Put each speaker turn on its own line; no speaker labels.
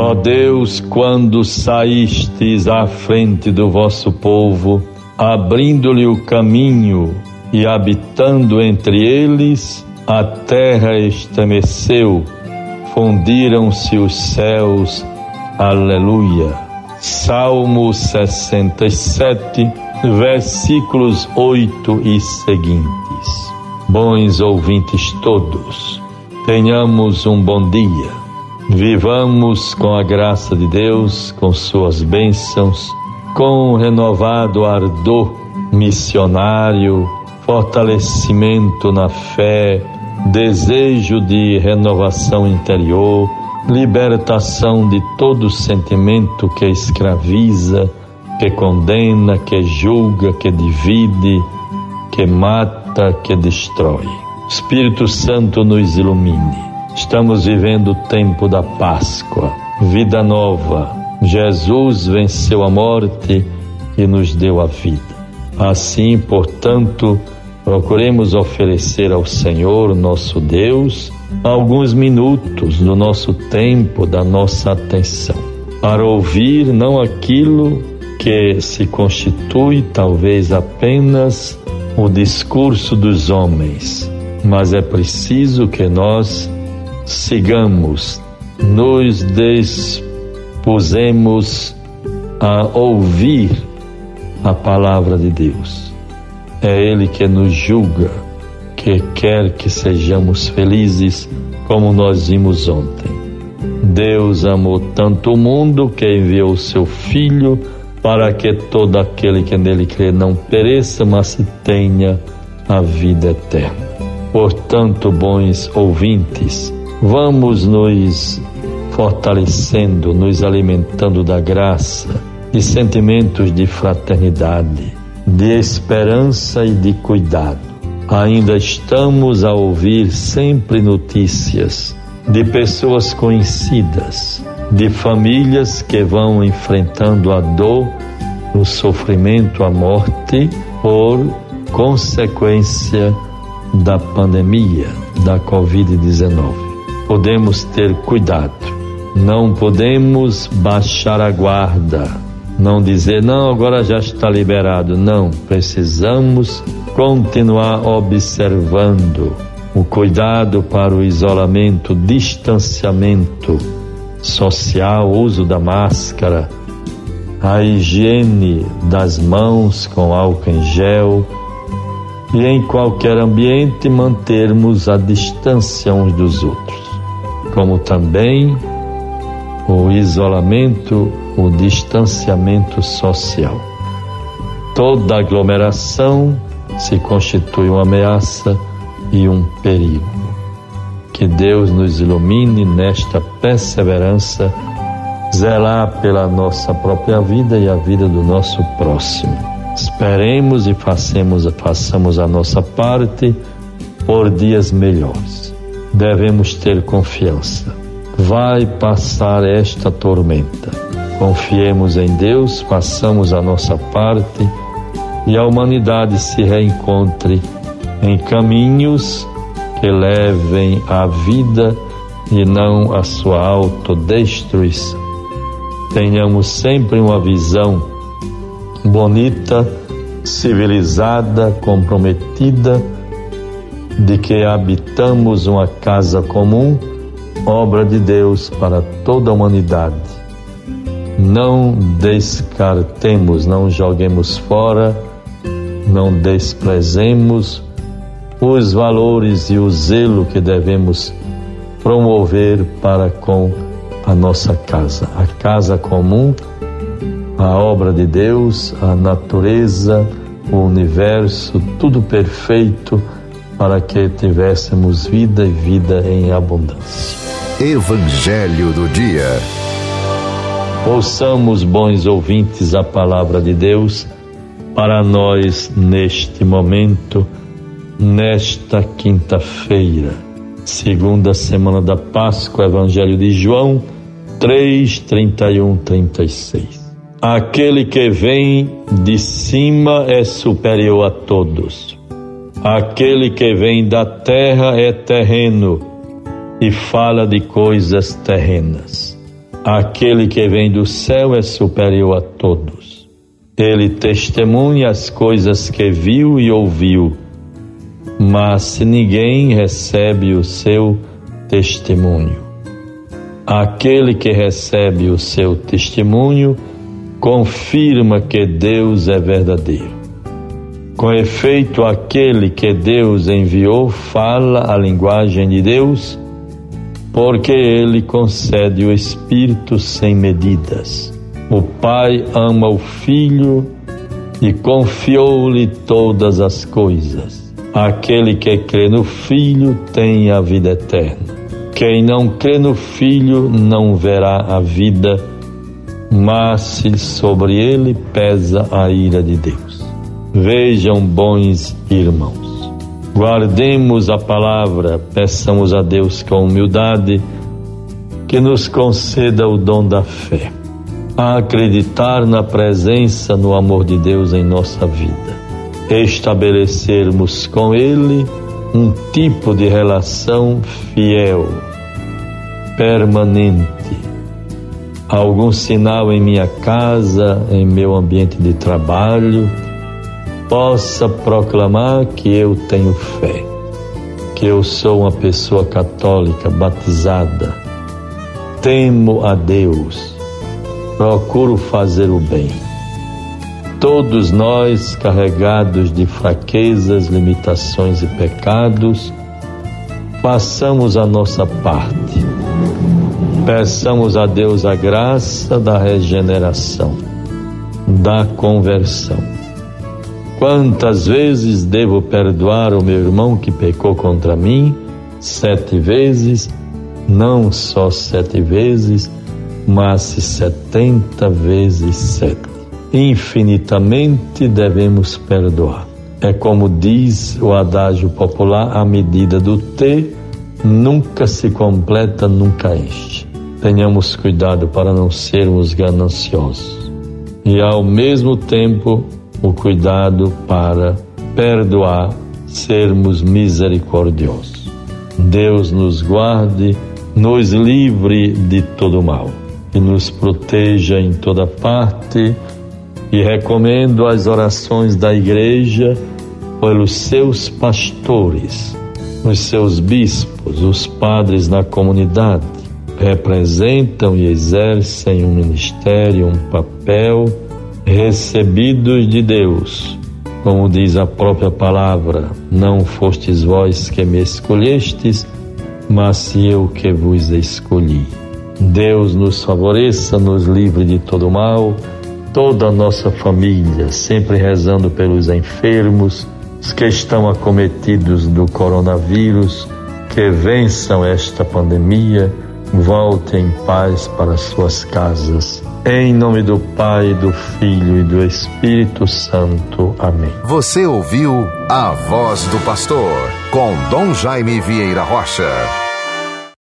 Ó Deus, quando saístes à frente do vosso povo, abrindo-lhe o caminho e habitando entre eles, a terra estremeceu, fundiram-se os céus. Aleluia. Salmo 67, versículos 8 e seguintes. Bons ouvintes todos, tenhamos um bom dia. Vivamos com a graça de Deus, com suas bênçãos, com um renovado ardor missionário, fortalecimento na fé, desejo de renovação interior, libertação de todo sentimento que escraviza, que condena, que julga, que divide, que mata, que destrói. Espírito Santo nos ilumine. Estamos vivendo o tempo da Páscoa, vida nova. Jesus venceu a morte e nos deu a vida. Assim, portanto, Procuremos oferecer ao Senhor, nosso Deus, alguns minutos do nosso tempo, da nossa atenção, para ouvir não aquilo que se constitui talvez apenas o discurso dos homens, mas é preciso que nós sigamos, nos dispusemos a ouvir a palavra de Deus é Ele que nos julga, que quer que sejamos felizes, como nós vimos ontem. Deus amou tanto o mundo que enviou o seu Filho para que todo aquele que nele crê não pereça, mas tenha a vida eterna. Portanto, bons ouvintes, vamos nos fortalecendo, nos alimentando da graça, de sentimentos de fraternidade, de esperança e de cuidado. Ainda estamos a ouvir sempre notícias de pessoas conhecidas, de famílias que vão enfrentando a dor, o sofrimento, a morte por consequência da pandemia da Covid-19. Podemos ter cuidado, não podemos baixar a guarda. Não dizer, não, agora já está liberado. Não, precisamos continuar observando o cuidado para o isolamento, distanciamento social, uso da máscara, a higiene das mãos com álcool em gel e em qualquer ambiente mantermos a distância uns dos outros, como também o isolamento o distanciamento social. Toda aglomeração se constitui uma ameaça e um perigo. Que Deus nos ilumine nesta perseverança, zelar pela nossa própria vida e a vida do nosso próximo. Esperemos e façamos, façamos a nossa parte por dias melhores. Devemos ter confiança. Vai passar esta tormenta Confiemos em Deus, façamos a nossa parte e a humanidade se reencontre em caminhos que levem à vida e não à sua autodestruição. Tenhamos sempre uma visão bonita, civilizada, comprometida de que habitamos uma casa comum, obra de Deus para toda a humanidade. Não descartemos, não joguemos fora, não desprezemos os valores e o zelo que devemos promover para com a nossa casa, a casa comum, a obra de Deus, a natureza, o universo, tudo perfeito para que tivéssemos vida e vida em abundância.
Evangelho do Dia.
Ouçamos, bons ouvintes, a palavra de Deus para nós neste momento, nesta quinta-feira, segunda semana da Páscoa, Evangelho de João 3, 31, 36. Aquele que vem de cima é superior a todos. Aquele que vem da terra é terreno e fala de coisas terrenas Aquele que vem do céu é superior a todos. Ele testemunha as coisas que viu e ouviu, mas ninguém recebe o seu testemunho. Aquele que recebe o seu testemunho confirma que Deus é verdadeiro. Com efeito, aquele que Deus enviou fala a linguagem de Deus porque ele concede o Espírito sem medidas. O Pai ama o Filho e confiou-lhe todas as coisas. Aquele que crê no Filho tem a vida eterna. Quem não crê no Filho não verá a vida, mas sobre ele pesa a ira de Deus. Vejam, bons irmãos Guardemos a palavra, peçamos a Deus com humildade que nos conceda o dom da fé, a acreditar na presença, no amor de Deus em nossa vida, estabelecermos com Ele um tipo de relação fiel, permanente. Algum sinal em minha casa, em meu ambiente de trabalho, possa proclamar que eu tenho fé, que eu sou uma pessoa católica batizada, temo a Deus, procuro fazer o bem. Todos nós, carregados de fraquezas, limitações e pecados, façamos a nossa parte. Peçamos a Deus a graça da regeneração, da conversão Quantas vezes devo perdoar o meu irmão que pecou contra mim? Sete vezes, não só sete vezes, mas setenta vezes sete. Infinitamente devemos perdoar. É como diz o adágio popular: a medida do T nunca se completa, nunca enche. Tenhamos cuidado para não sermos gananciosos e, ao mesmo tempo, o cuidado para perdoar, sermos misericordiosos. Deus nos guarde, nos livre de todo mal e nos proteja em toda parte. E recomendo as orações da Igreja pelos seus pastores, os seus bispos, os padres na comunidade, representam e exercem um ministério, um papel recebidos de Deus. Como diz a própria palavra, não fostes vós que me escolhestes, mas eu que vos escolhi. Deus nos favoreça, nos livre de todo mal, toda a nossa família, sempre rezando pelos enfermos, os que estão acometidos do coronavírus, que vençam esta pandemia, voltem em paz para suas casas em nome do Pai, do Filho e do Espírito Santo. Amém.
Você ouviu a voz do pastor com Dom Jaime Vieira Rocha.